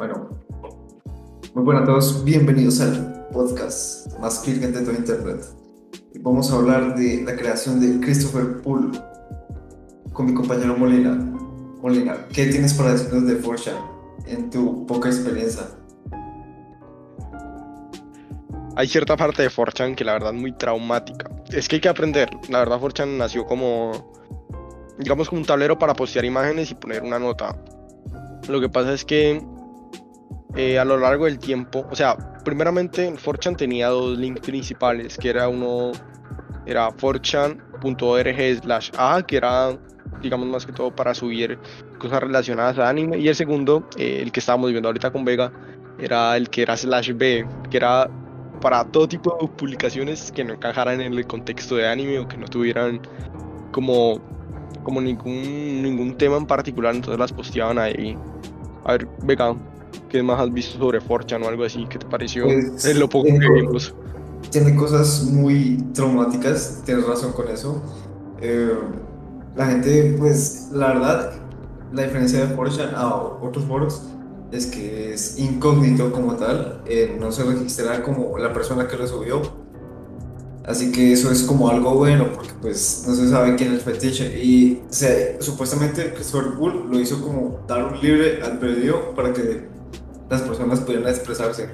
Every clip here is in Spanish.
Bueno, muy buenas a todos, bienvenidos al podcast más clic de todo Internet. Vamos a hablar de la creación de Christopher Poole con mi compañero Molina. Molina, ¿qué tienes para decirnos de Fortune en tu poca experiencia? Hay cierta parte de Fortune que la verdad es muy traumática. Es que hay que aprender. La verdad Fortune nació como, digamos, como un tablero para postear imágenes y poner una nota. Lo que pasa es que eh, a lo largo del tiempo, o sea, primeramente 4chan tenía dos links principales, que era uno, era 4chan.org slash a, que era, digamos, más que todo para subir cosas relacionadas a anime, y el segundo, eh, el que estábamos viendo ahorita con Vega, era el que era slash b, que era para todo tipo de publicaciones que no encajaran en el contexto de anime o que no tuvieran como, como ningún, ningún tema en particular, entonces las posteaban ahí. A ver, Vega, ¿Qué más has visto sobre Forchan o algo así? ¿Qué te pareció Pues, en lo poco tiene, que vimos? tiene cosas muy traumáticas, tienes razón con eso. Eh, la gente, pues, la verdad, la diferencia de Fortune a otros foros es que es incógnito como tal, eh, no se registra como la persona que lo subió. Así que eso es como algo bueno porque pues no se sabe quién es el fetiche y o sea, supuestamente Christopher Poole lo hizo como dar un libre albedrío para que las personas pudieran expresarse.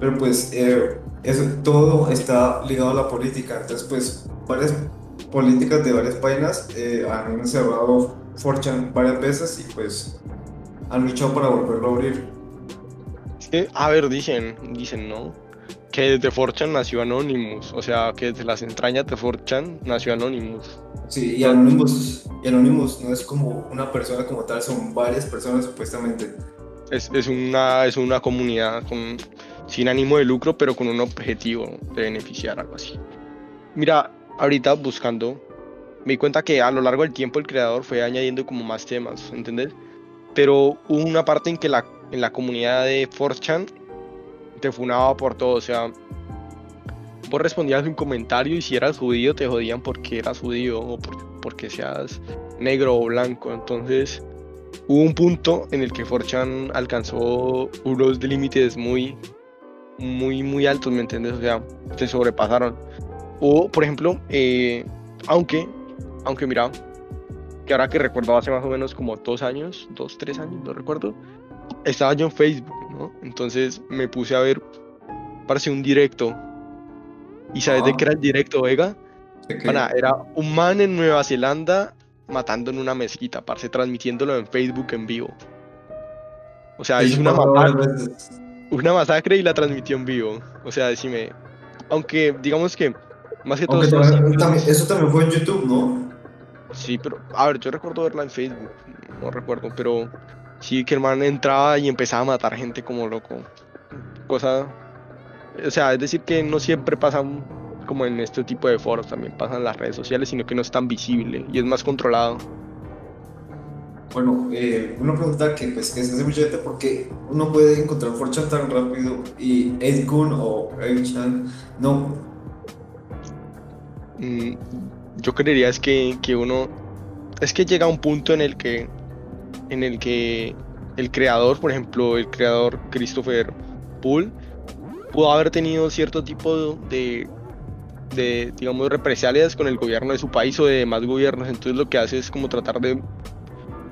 Pero pues eh, eso, todo está ligado a la política. Entonces pues varias políticas de varias páginas eh, han cerrado Forchan varias veces y pues han luchado para volverlo a abrir. Que, a ver, dicen, dicen, ¿no? Que desde Forchan nació Anonymous, o sea, que desde las entrañas de Forchan nació Anonymous. Sí, y Anonymous, y Anonymous no es como una persona como tal, son varias personas supuestamente. Es, es, una, es una comunidad con, sin ánimo de lucro, pero con un objetivo de beneficiar, algo así. Mira, ahorita buscando, me di cuenta que a lo largo del tiempo el creador fue añadiendo como más temas, ¿entendés? Pero hubo una parte en que la, en la comunidad de 4chan te funaba por todo, o sea, vos respondías un comentario y si eras judío te jodían porque eras judío o por, porque seas negro o blanco, entonces hubo un punto en el que 4chan alcanzó unos límites muy, muy, muy altos, ¿me entiendes? O sea, se sobrepasaron. O, por ejemplo, eh, aunque, aunque mira, que ahora que recuerdo hace más o menos como dos años, dos, tres años, no recuerdo, estaba yo en Facebook, ¿no? Entonces me puse a ver, parece un directo. ¿Y sabes de qué era el directo, Vega? Okay. Era un man en Nueva Zelanda matando en una mezquita, parce, transmitiéndolo en Facebook en vivo. O sea, hizo una masacre, una masacre y la transmitió en vivo. O sea, decime, aunque digamos que más que todo... Aunque también, eso también fue en YouTube, ¿no? Sí, pero, a ver, yo recuerdo verla en Facebook, no recuerdo, pero sí que el man entraba y empezaba a matar gente como loco. Cosa, o sea, es decir que no siempre pasan como en este tipo de foros, también pasan las redes sociales, sino que no es tan visible y es más controlado. Bueno, eh, una pregunta que pues que se hace mucha gente porque uno puede encontrar 4chan tan rápido y 8kun o 8chan no. Mm, yo creería es que, que uno es que llega a un punto en el que en el que el creador, por ejemplo, el creador Christopher Poole pudo haber tenido cierto tipo de, de, digamos, represalias con el gobierno de su país o de demás gobiernos. Entonces lo que hace es como tratar de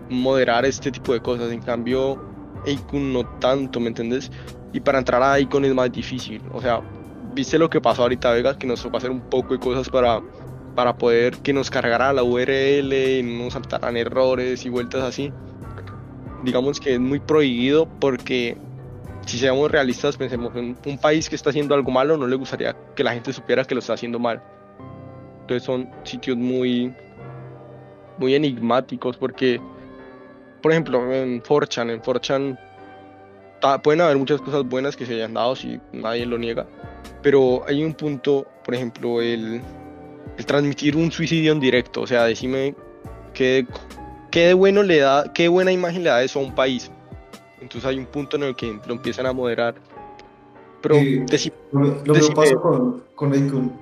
moderar este tipo de cosas. En cambio, Aikun no tanto, ¿me entendés? Y para entrar a Icon es más difícil. O sea, viste lo que pasó ahorita, Vega, que nos tocó hacer un poco de cosas para, para poder que nos cargara la URL y no saltaran errores y vueltas así. Digamos que es muy prohibido porque si seamos realistas, pensemos en un país que está haciendo algo malo, no le gustaría que la gente supiera que lo está haciendo mal. Entonces son sitios muy, muy enigmáticos porque, por ejemplo, en 4chan, en 4chan pueden haber muchas cosas buenas que se hayan dado si nadie lo niega, pero hay un punto, por ejemplo, el, el transmitir un suicidio en directo, o sea, decime qué, qué bueno le da, qué buena imagen le da eso a un país. Entonces hay un punto en el que lo empiezan a moderar. Pero Eh, deci- Lo, que pasó con, con 8kun.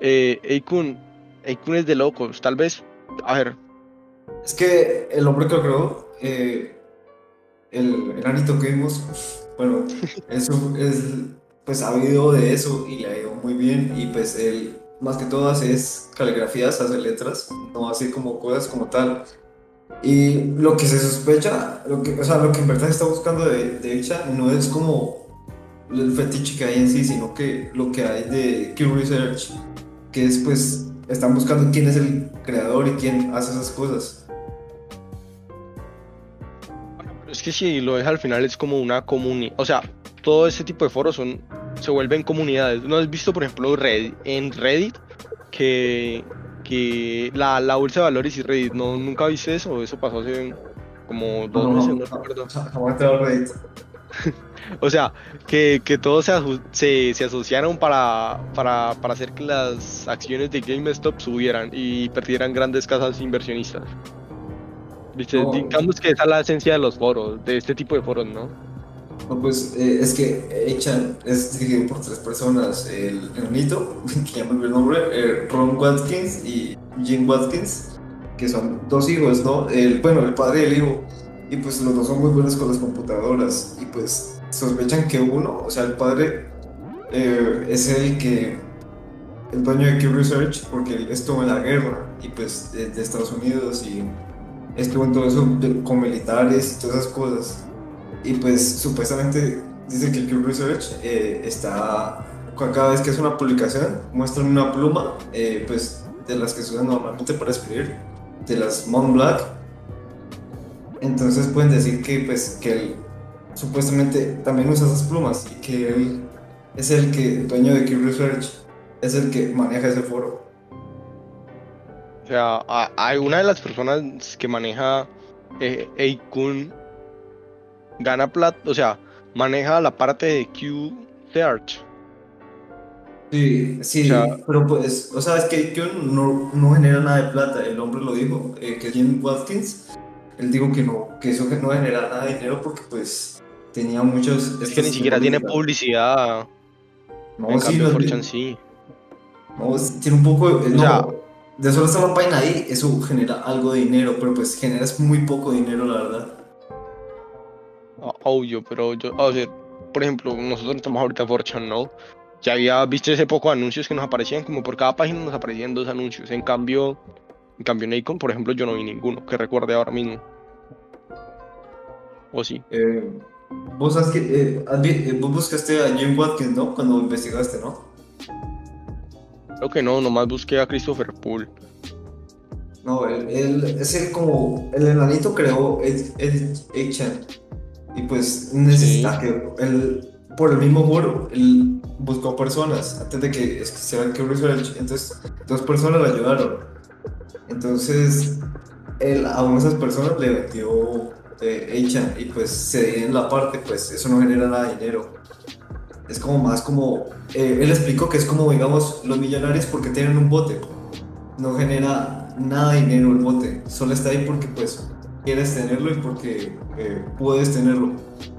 eh, Aikun, Aikun es de locos, tal vez, a ver, Es que el hombre que lo creó, eh, el enanito que vimos, bueno, eso es, pues ha habido de eso y le ha ido muy bien y pues él más que todo hace es caligrafías, hace letras, no así como cosas como tal. Y lo que se sospecha, lo que, o sea, lo que en verdad está buscando de, de no es como el fetiche que hay en sí, sino que lo que hay de Q Research, que es pues, están buscando quién es el creador y quién hace esas cosas. Es que si lo ves al final es como una comunidad, o sea, todo ese tipo de foros son, se vuelven comunidades. ¿No has visto, por ejemplo, Reddit, en Reddit que, que la, la bolsa de valores y Reddit, ¿no? ¿Nunca viste eso? Eso pasó hace como dos No, meses, no, recuerdo. jamás te lo Reddit. O sea, que, que todos se, se, se asociaron para, para, para hacer que las acciones de GameStop subieran y perdieran grandes casas inversionistas. ¿Viste? No. Digamos que esa es la esencia de los foros, de este tipo de foros, ¿no? No, pues eh, es que Echan es dirigido por tres personas, el enanito, que ya me el nombre, eh, Ron Watkins y Jim Watkins, que son dos hijos, ¿no? El, bueno, el padre y el hijo, y pues los dos son muy buenos con las computadoras, y pues sospechan que uno, o sea, el padre eh, es el que, el dueño de Q Research, porque él estuvo en la guerra, y pues de, Estados Unidos, y estuvo en todo eso con militares y todas esas cosas. Y pues supuestamente dice que el Q Research eh, está, cada vez que es una publicación, muestran una pluma, eh, pues de las que se usan normalmente para escribir, de las Mont Black. Entonces pueden decir que pues que él supuestamente también usa esas plumas y que él es el que, dueño de Q Research, es el que maneja ese foro. O sea, hay una de las personas que maneja eh, Eikun gana plata, o sea, maneja la parte de Q Search. Sí, sí, O sea- pero pues, o sea, es que Q no, no genera nada de plata, el hombre lo dijo, eh, que Jim Watkins, él dijo que no, que eso que no genera nada de dinero porque pues tenía muchos... Es que ni siquiera tiene publicidad. No, en sí, cambio, no, 4chan sí. no, sí, tiene un poco, no, sea- de solo estar la página ahí, eso genera algo de dinero, pero pues generas muy poco dinero, la verdad. O- Obvio, pero yo, a ver, por ejemplo, nosotros estamos ahorita en 4chan, ¿no? Ya había visto ese poco anuncios que nos aparecían, como por cada página nos aparecían dos anuncios. En cambio, en cambio en Icon, por ejemplo, yo no vi ninguno que recuerde ahora mismo. O sí. Eh, vos sabes que, eh, eh, vos buscaste a Jim Watkins, ¿no? Cuando investigaste, ¿no? Creo que no, nomás busqué a Christopher Poole. No, él, él es el como el enanito creó el, el 8chan y pues necesita que él por el mismo foro él buscó personas antes de que se el Q Research entonces dos personas le ayudaron. Entonces él a una de esas personas le vendió eh, 8chan y pues se divide en la parte pues eso no genera nada de dinero. Es como más como eh, él explicó que es como digamos los millonarios porque tienen un bote. No genera nada de dinero el bote, solo está ahí porque pues quieres tenerlo y porque eh, puedes tenerlo.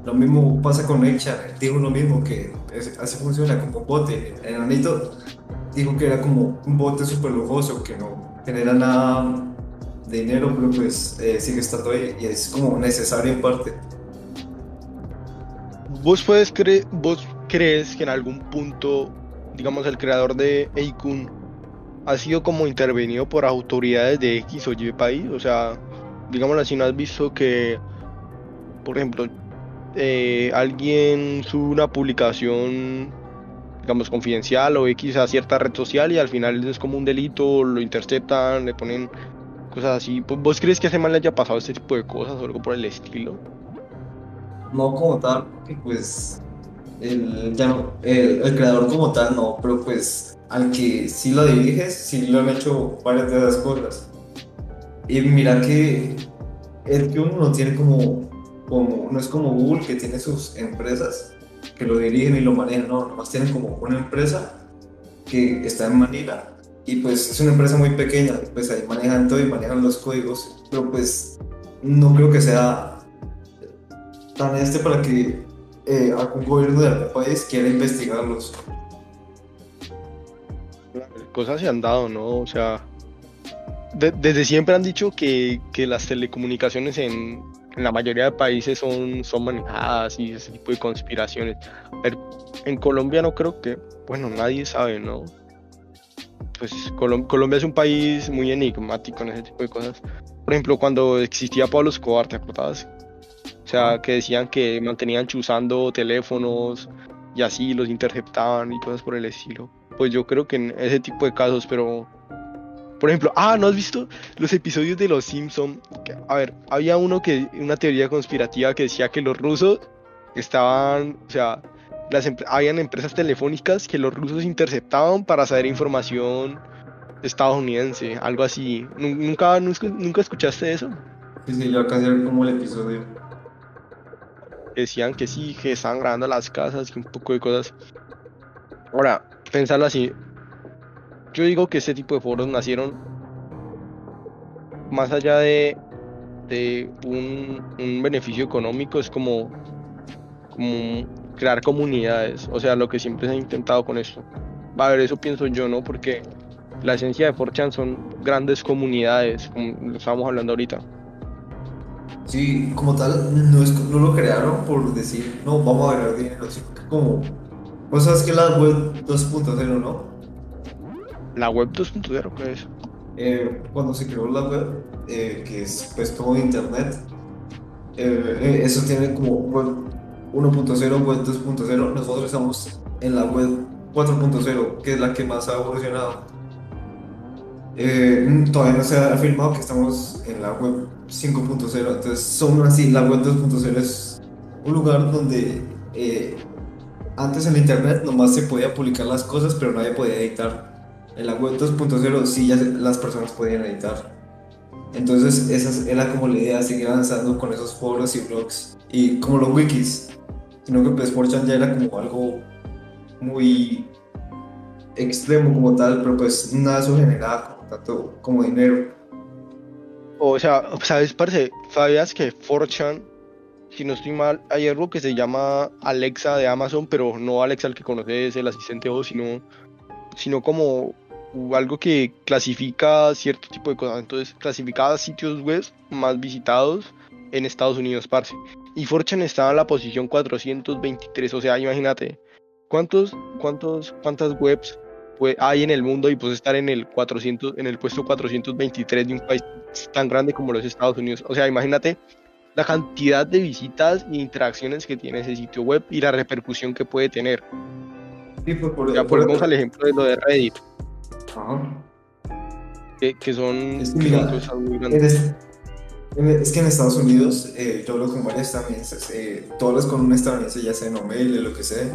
Lo mismo pasa con Echa, dijo lo mismo, que es- así funciona como bote. El enanito dijo que era como un bote súper lujoso, que no genera nada de dinero, pero pues eh, sigue estando ahí y es como necesario en parte. ¿Vos, puedes cre- ¿Vos crees que en algún punto, digamos, el creador de Eikun ha sido como intervenido por autoridades de X o Y país? O sea, digámoslo así, ¿no has visto que, por ejemplo, eh, alguien sube una publicación, digamos, confidencial o X a cierta red social y al final es como un delito, lo interceptan, le ponen cosas así? ¿Vos- ¿Vos crees que a ese man le haya pasado este tipo de cosas o algo por el estilo? No como tal, porque pues el, ya no- el, el creador como tal no, pero pues al que sí lo diriges, sí lo han hecho varias de esas cosas. Y mira que uno no tiene como, como, no es como Google que tiene sus empresas que lo dirigen y lo manejan, no, nomás tienen como una empresa que está en Manila y pues es una empresa muy pequeña, pues ahí manejan todo y manejan los códigos, pero pues no creo que sea tan este para que eh, algún gobierno de algún país quiera investigarlos. cosas se han dado, ¿no? O sea, de- desde siempre han dicho que, que las telecomunicaciones en, en la mayoría de países son, son manejadas y ese tipo de conspiraciones. Pero en Colombia no creo que, bueno, nadie sabe, ¿no? Pues Colombia es un país muy enigmático en ese tipo de cosas. Por ejemplo, cuando existía Pablo Escobar, ¿te acordabas? O sea, que decían que mantenían chuzando teléfonos y así los interceptaban y cosas por el estilo. Pues yo creo que en ese tipo de casos, pero por ejemplo, ah, ¿no has visto los episodios de Los Simpson? A ver, había uno que, una teoría conspirativa que decía que los rusos estaban, o sea, las habían empresas telefónicas que los rusos interceptaban para saber información estadounidense, algo así. ¿Nunca, nunca, escuchaste eso? Sí, sí, yo acá como el episodio. Decían que sí, que estaban grabando las casas, que un poco de cosas. Ahora, pensarlo así, yo digo que ese tipo de foros nacieron más allá de, un, beneficio económico, es como, crear comunidades, o sea, lo que siempre se ha intentado con esto. A ver, eso pienso yo, ¿no? Porque la esencia de 4 son grandes comunidades, como lo estábamos hablando ahorita. Sí, como tal, no, es, no lo crearon por decir, no, vamos a ganar dinero, sino como, pues sabes que la web 2.0, ¿no? ¿La web 2.0 qué es? Eh, cuando se creó la web, eh, que es pues todo internet, eh, eso tiene como web 1.0, web 2.0, nosotros estamos en la web 4.0, que es la que más ha evolucionado. todavía no se ha afirmado que estamos en la web 5.0, entonces son así, la web 2.0 es un lugar donde antes en internet nomás se podía publicar las cosas, pero nadie podía editar en la web 2.0 sí ya las personas podían editar. Entonces esa era como la idea, seguir avanzando con esos foros y blogs y como los wikis. Sino que pues 4 ya era como algo muy extremo como tal, pero pues nada de eso generaba como tanto como dinero. O sea, ¿sabes, parce? ¿Sabías que 4chan, si no estoy mal, hay algo que se llama Alexa de Amazon, pero no Alexa el que conoces, el asistente o sino, sino como algo que clasifica cierto tipo de cosas. Entonces, clasificaba sitios web más visitados en Estados Unidos, parce. Y Fortune estaba en la posición 423, o sea, imagínate, ¿cuántos, cuántos, cuántas webs hay en el mundo y pues estar en el 400, en el puesto 423 de un país tan grande como los Estados Unidos? O sea, imagínate la cantidad de visitas e interacciones que tiene ese sitio web y la repercusión que puede tener. Pues, por, ya al ejemplo de lo de Reddit. Que, son es que, Es, que en Estados Unidos, eh, yo hablo con varios estadounidenses, eh, tú hablas con un estadounidense, ya sea en Omele, lo que sea,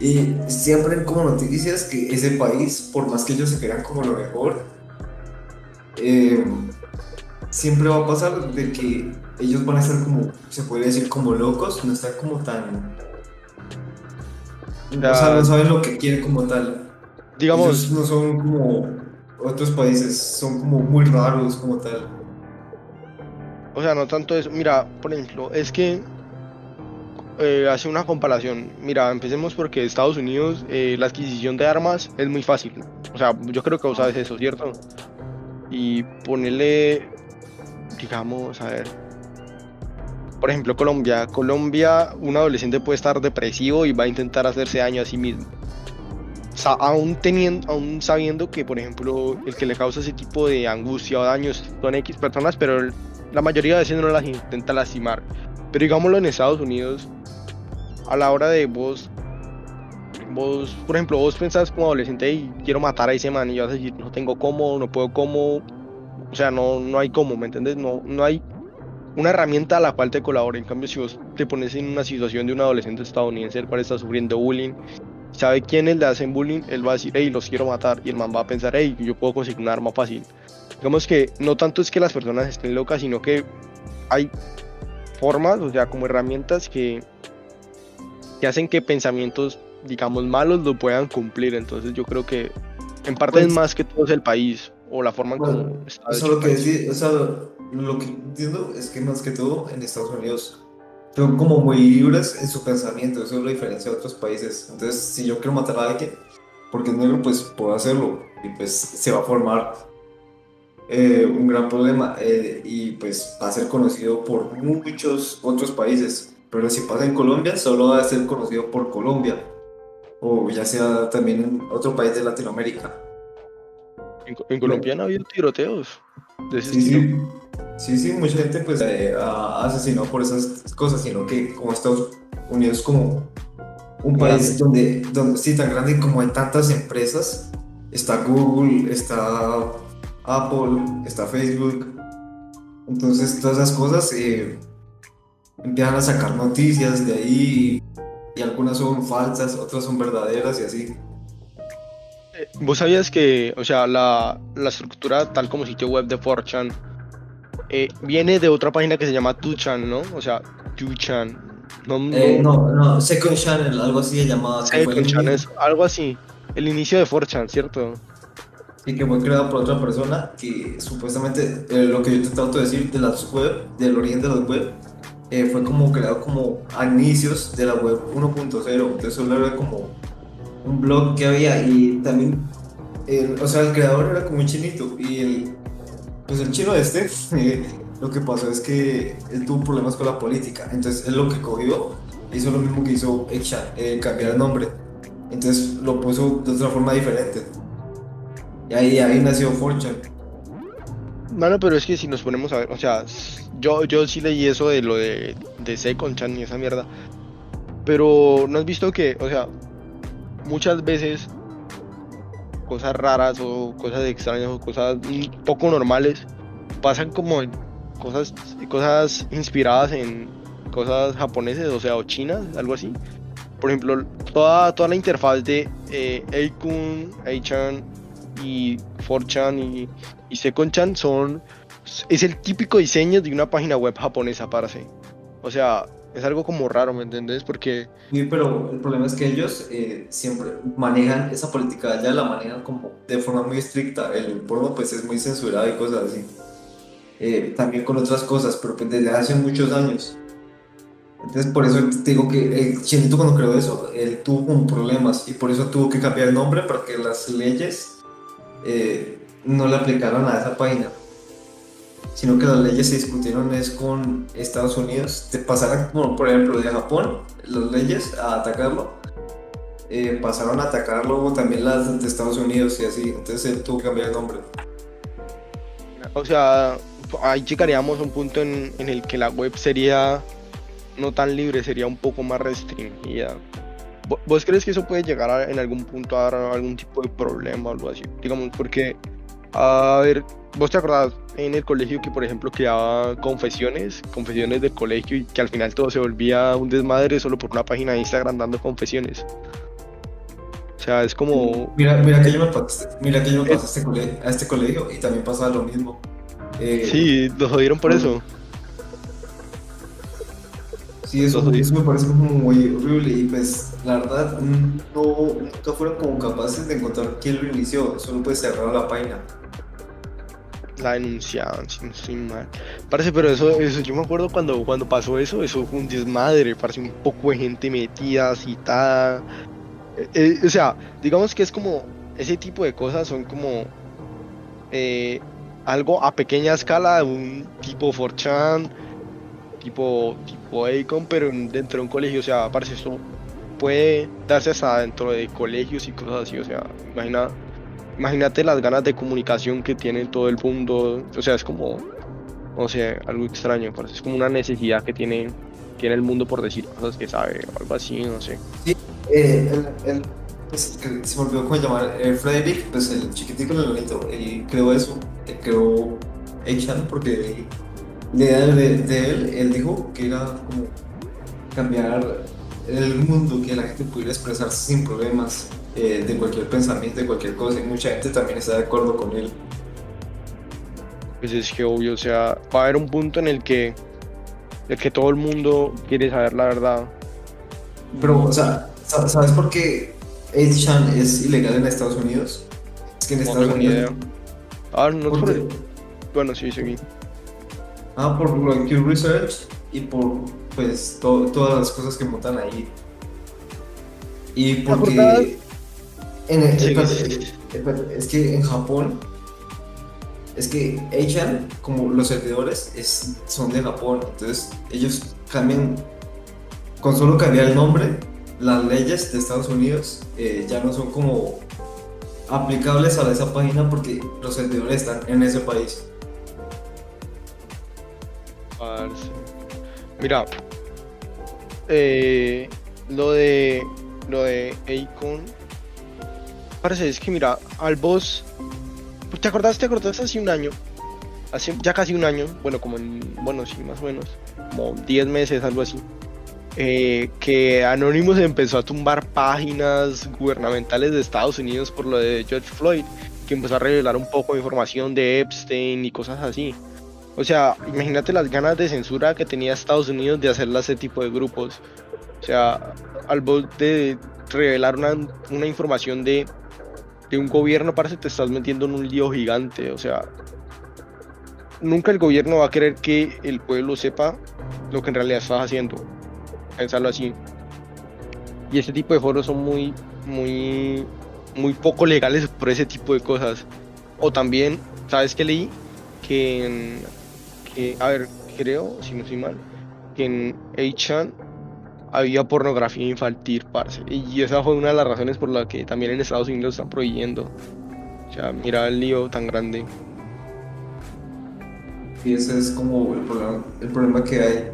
y siempre hay como noticias que ese país, por más que ellos se crean como lo mejor, eh, siempre va a pasar de que ellos van a estar como, se podría decir, como locos, no están como tan... O sea, no saben lo que quieren como tal digamos... no son como otros países, son como muy raros como tal. O sea, no tanto eso. Mira, por ejemplo, es que eh, hace una comparación. Mira, empecemos porque Estados Unidos, eh, la adquisición de armas es muy fácil. O sea, yo creo que vos sabes eso, ¿cierto? Y ponerle, digamos, a ver. Por ejemplo, Colombia. Colombia, un adolescente puede estar depresivo y va a intentar hacerse daño a sí mismo aún, teniendo, aún sabiendo que, por ejemplo, el que le causa ese tipo de angustia o daños son X personas, pero la mayoría de veces no las intenta lastimar. Pero digámoslo en Estados Unidos, a la hora de vos, vos, por ejemplo, vos pensás como adolescente y quiero matar a ese man y vas a decir, no tengo cómo, no puedo cómo, o sea, no, no hay cómo, ¿me entiendes? No, no hay una herramienta a la cual te colabore. En cambio, si vos te pones en una situación de un adolescente estadounidense el cual está sufriendo bullying sabe quiénes le hacen bullying, él va a decir, hey, los quiero matar. Y el man va a pensar, hey, yo puedo conseguir un arma fácil. Digamos que no tanto es que las personas estén locas, sino que hay formas, o sea, como herramientas que, que hacen que pensamientos, digamos, malos lo puedan cumplir. Entonces yo creo que en parte es pues más que todo es el país o la forma en como está. Eso lo que, o sea, lo que entiendo es que más que todo en Estados Unidos son como muy libres en su pensamiento, eso es la diferencia de otros países. Entonces, si yo quiero matar a alguien porque es negro, pues puedo hacerlo y pues se va a formar. eh, un gran problema eh, y pues va a ser conocido por muchos otros países. Pero si pasa en Colombia, solo va a ser conocido por Colombia o ya sea también en otro país de Latinoamérica. En, en Colombia han habido tiroteos de ese Sí, sí, sí, sí, mucha gente pues eh, ha asesinado por esas cosas, sino que como Estados Unidos como un país donde, donde sí, tan grande como hay tantas empresas, está Google, está Apple, está Facebook, entonces todas esas cosas eh, empiezan a sacar noticias de ahí y algunas son falsas, otras son verdaderas y así. ¿Vos sabías que, o sea, la, la estructura tal como sitio web de 4chan eh, viene de otra página que se llama 2chan, ¿no? O sea, 2chan. No, Eh, no, no, no, Second Channel, algo así se llamaba, que fue el 2chan inicio- es algo así. El inicio de 4chan, ¿cierto? y que fue creado por otra persona que supuestamente eh, lo que yo te trato de decir de las web, del origen de las web, eh, fue como creado como a inicios de la web 1.0, entonces solo era como un blog que había y también, el- o sea, el creador era como un chinito y el, pues el chino este, eh, lo que pasó es que él tuvo problemas con la política, entonces él lo que cogió hizo lo mismo que hizo Echa, eh, cambiar el nombre, entonces lo puso de otra forma diferente. Y ahí, nació Fortune. Mano, pero es que si nos ponemos a ver, o sea, yo, yo sí leí eso de lo de, de Second-chan y esa mierda. Pero no has visto que, o sea, muchas veces cosas raras o cosas extrañas o cosas poco normales pasan como cosas, cosas inspiradas en cosas japoneses, o sea, o chinas, algo así. Por ejemplo, toda, toda la interfaz de eh, Eikun, Eichan y 4chan y, y Second-chan son es el típico diseño de una página web japonesa, parce. O sea, es algo como raro, ¿me entendés? Porque Sí, pero el problema es que ellos eh, siempre manejan esa política, ya la manejan como de forma muy estricta. El porno pues es muy censurado y cosas así. Eh, también con otras cosas, pero pues desde hace muchos años. Entonces por eso digo que el Chinito cuando creó eso, él tuvo como problemas y por eso tuvo que cambiar el nombre para que las leyes eh, no le aplicaran a esa página. Sino que las leyes se discutieron es con Estados Unidos. Te pasaron, por ejemplo, de Japón, las leyes a atacarlo, eh, pasaron a atacarlo también las de Estados Unidos y así. Entonces él tuvo que cambiar el nombre. O sea, ahí llegaríamos a un punto en, en el que la web sería no tan libre, sería un poco más restringida. ¿Vo- ¿Vos crees que eso puede llegar a- en algún punto a dar algún tipo de problema o algo así? Digamos, porque, a ver, ¿vos te acordás en el colegio que, por ejemplo, creaba confesiones, confesiones del colegio y que al final todo se volvía un desmadre solo por una página de Instagram dando confesiones? O sea, es como... Mira, mira que yo me pasé, mira que yo me pasé a este colegio, a este colegio y también pasaba lo mismo. Eh, Sí, los jodieron por eso. Sí, eso, eso me parece como muy horrible y pues la verdad no, nunca fueron como capaces de encontrar quién lo inició, solo pues cerraron la página. La denunciaban, si no estoy mal. Parece, pero eso, eso, yo me acuerdo cuando, cuando pasó eso, eso fue un desmadre, parece un poco de gente metida, citada. Eh, eh, o sea, digamos que es como, ese tipo de cosas son como eh, algo a pequeña escala, un tipo 4chan, tipo, tipo Acon, pero en- dentro de un colegio, o sea, parece esto puede darse hasta dentro de colegios y cosas así, o sea, imagina, imagínate las ganas de comunicación que tiene todo el mundo, o sea, es como, no sé, algo extraño, parece, es como una necesidad que tiene, tiene el mundo por decir cosas que sabe, o algo así, no sé. Eh, el, pues, se me olvidó cómo llamar, eh, Frederick, pues el chiquitico, el bonito, él creó eso, él creó Achan porque la idea de, de él, él dijo que era como cambiar el mundo, que la gente pudiera expresarse sin problemas eh, de cualquier pensamiento, de cualquier cosa, y mucha gente también está de acuerdo con él. Pues es que obvio, o sea, va a haber un punto en el que, el que todo el mundo quiere saber la verdad. Pero, o sea, sa- ¿sabes por qué 8chan es ilegal en Estados Unidos? Es que en Estados Unidos... idea. Ah, no por el- Bueno, sí, seguí. Ah, por lo Q Research y por pues to- todas las cosas que montan ahí. Y porque en el- Sí, espérate, sí. espérate, es que en Japón es que Asian, como los servidores, es, son de Japón, entonces ellos cambian, con solo cambiar el nombre, las leyes de Estados Unidos eh, ya no son como aplicables a esa página porque los servidores están en ese país. Mira, eh, lo de lo de Akon parece es que mira al boss ¿te acordás? ¿te acordás hace un año? hace ya casi un año bueno como en, bueno sí más o menos como 10 meses algo así eh, que Anonymous empezó a tumbar páginas gubernamentales de Estados Unidos por lo de George Floyd que empezó a revelar un poco de información de Epstein y cosas así o sea, imagínate las ganas de censura que tenía Estados Unidos de hacerle a ese tipo de grupos. O sea, al de revelar una, una información de, un gobierno, parece te estás metiendo en un lío gigante. O sea, nunca el gobierno va a querer que el pueblo sepa lo que en realidad estás haciendo. Pensarlo así. Y ese tipo de foros son muy, muy, muy poco legales por ese tipo de cosas. O también, ¿sabes qué leí? Que a ver, creo, si no estoy mal, que en Achan había pornografía infantil, parce. Y esa fue una de las razones por la que también en Estados Unidos están prohibiendo. O sea, mira el lío tan grande. Y ese es como el problema, el problema que hay.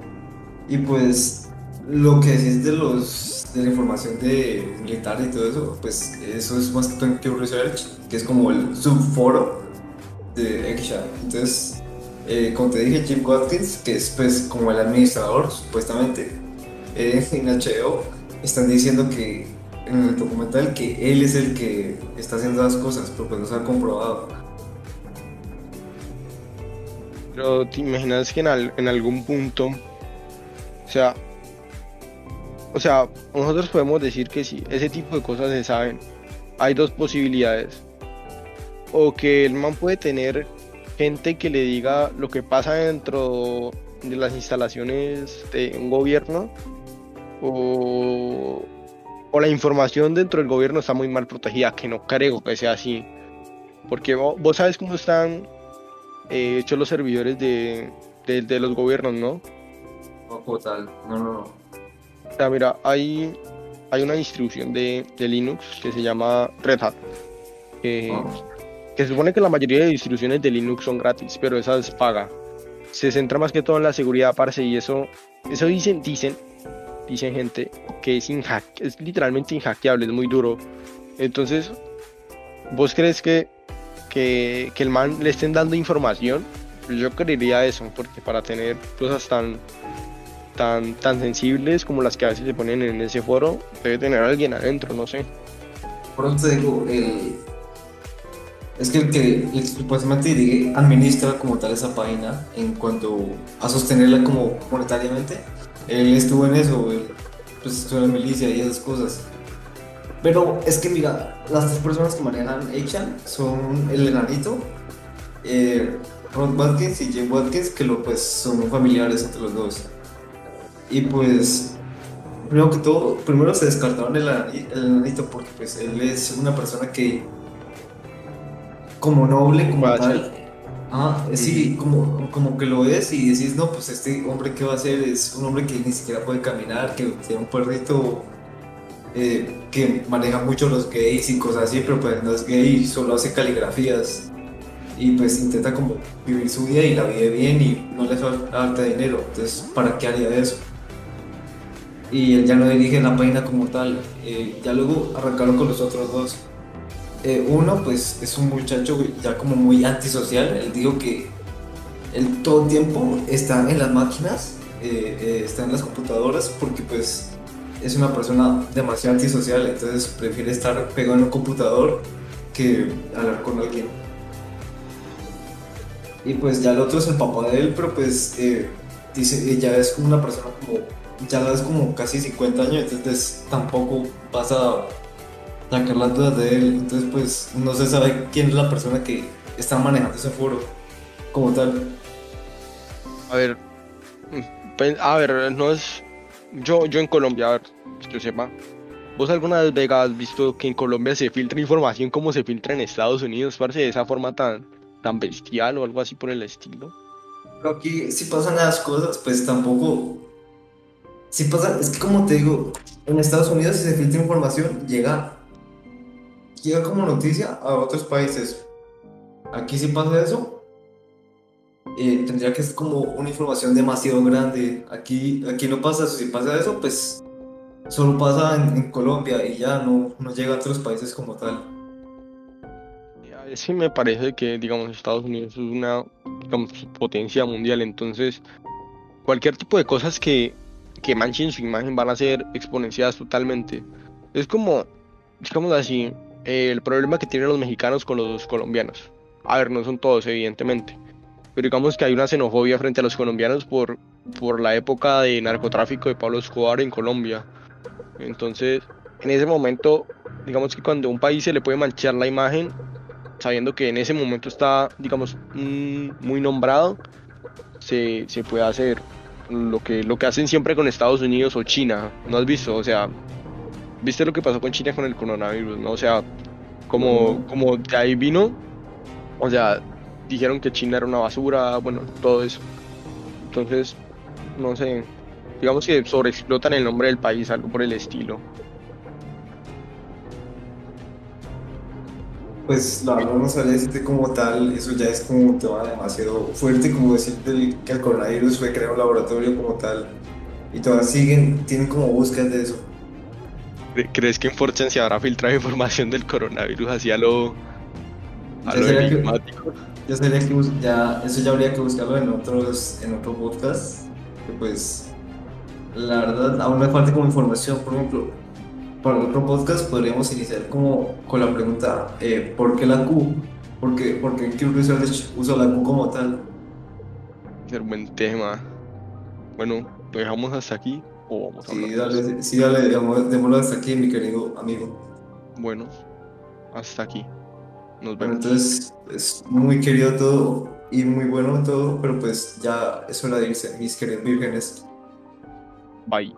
Y pues lo que decís de los de la información de militar y todo eso, pues eso es más que Pew Research, que es como el subforo de Achan. Entonces, eh, como te dije, Jim Watkins, que es pues como el administrador, supuestamente, en HBO, están diciendo que en el documental que él es el que está haciendo las cosas, pero pues no se ha comprobado. Pero te imaginas que en, en algún punto, o sea, o sea, nosotros podemos decir que si ese tipo de cosas se saben, hay dos posibilidades. O que el man puede tener gente que le diga lo que pasa dentro de las instalaciones de un gobierno o, la información dentro del gobierno está muy mal protegida, que no creo que sea así. Porque vos, sabes cómo están eh, hechos los servidores de, los gobiernos, ¿no? No, tal, no, no, no. O sea, mira, hay, hay una distribución de, Linux que se llama Red Hat. Ah se supone que la mayoría de distribuciones de Linux son gratis, pero esa es paga. Se centra más que todo en la seguridad, parce, y eso, eso dicen, dicen, dicen gente que es, es literalmente inhackeable, es muy duro. Entonces, ¿vos crees que, que, que el man le estén dando información? Yo creería eso, porque para tener cosas tan, tan, tan sensibles como las que a veces se ponen en ese foro, debe tener alguien adentro, no sé. Por eso te digo, el, es que el que supuestamente administra como tal esa página en cuanto a sostenerla como monetariamente, él estuvo en eso, él, pues estuvo en la milicia y esas cosas. Pero es que mira, las tres personas que manejan Achan son el enanito, eh, Rod Watkins y Jim Watkins, que lo, pues, son familiares entre los dos. Y pues, primero que todo, primero se descartaron el, el enanito porque pues él es una persona que como noble, como tal. Ah, sí, como, como que lo ves y decís, no, pues este hombre que va a hacer es un hombre que ni siquiera puede caminar, que tiene un perrito eh, que maneja mucho los gays y cosas así, pero pues no es gay, solo hace caligrafías. Y pues intenta como vivir su vida y la vive bien y no le falta dinero, entonces ¿para qué haría eso? Y él ya no dirige la página como tal, eh, ya luego arrancaron con los otros dos eh, uno, pues es un muchacho ya como muy antisocial. Él dijo que él todo el tiempo está en las máquinas, eh, eh, está en las computadoras, porque pues es una persona demasiado antisocial, entonces prefiere estar pegado en un computador que hablar con alguien. Y pues ya el otro es el papá de él, pero pues dice, ya es como una persona como, ya es como casi 50 años, entonces tampoco pasa sacar las dudas de él. Entonces, pues no se sabe quién es la persona que está manejando ese foro como tal. A ver, pues, a ver, no es. Yo, yo en Colombia, a ver, que yo sepa. ¿Vos alguna vez, has visto que en Colombia se filtra información como se filtra en Estados Unidos, parece de esa forma tan, tan bestial o algo así por el estilo. Pero aquí si pasan las cosas, pues tampoco... Si pasa, es que como te digo, en Estados Unidos si se filtra información, llega, llega como noticia a otros países. Aquí si pasa eso, eh, tendría que ser como una información demasiado grande. Aquí, aquí no pasa eso, si pasa eso, pues solo pasa en, Colombia y ya no, no llega a otros países como tal. Sí me parece que, digamos, Estados Unidos es una, potencia mundial, entonces cualquier tipo de cosas que, que manchen su imagen van a ser exponenciadas totalmente. Es como, digamos así, el problema que tienen los mexicanos con los colombianos. A ver, no son todos, evidentemente. Pero digamos que hay una xenofobia frente a los colombianos por, por la época de narcotráfico de Pablo Escobar en Colombia. Entonces, en ese momento, digamos que cuando un país se le puede manchar la imagen, sabiendo que en ese momento está, digamos, mm, muy nombrado, se, se puede hacer lo que, lo que hacen siempre con Estados Unidos o China. ¿No has visto? O sea, ¿viste lo que pasó con China con el coronavirus? ¿no? O sea, como, como de ahí vino, o sea, dijeron que China era una basura, bueno, todo eso. Entonces, no sé, digamos que sobreexplotan el nombre del país, algo por el estilo. Pues la verdad no sabría decirte como tal, eso ya es como un tema demasiado fuerte, como decirte que el coronavirus fue creado en un laboratorio como tal, y todavía siguen, tienen como búsquedas de eso. ¿Cre- ¿Crees que en 4chan se habrá filtrado información del coronavirus hacia lo, a Ya lo que- enigmático? Ya que ya, eso ya habría que buscarlo en otros, en otro podcast, que pues la verdad aún me falta como información, por ejemplo, para otro podcast podríamos iniciar como con la pregunta, eh, ¿por qué la Q? ¿Por qué, por qué Q Research usa la Q como tal? Es un buen tema. Bueno, ¿lo dejamos hasta aquí o vamos a Sí, dale, sí, dale, démoslo hasta aquí, mi querido amigo. Bueno, hasta aquí. Nos Bueno, vemos. entonces es muy querido todo y muy bueno todo, pero pues ya es hora de irse, mis queridos vírgenes. Bye.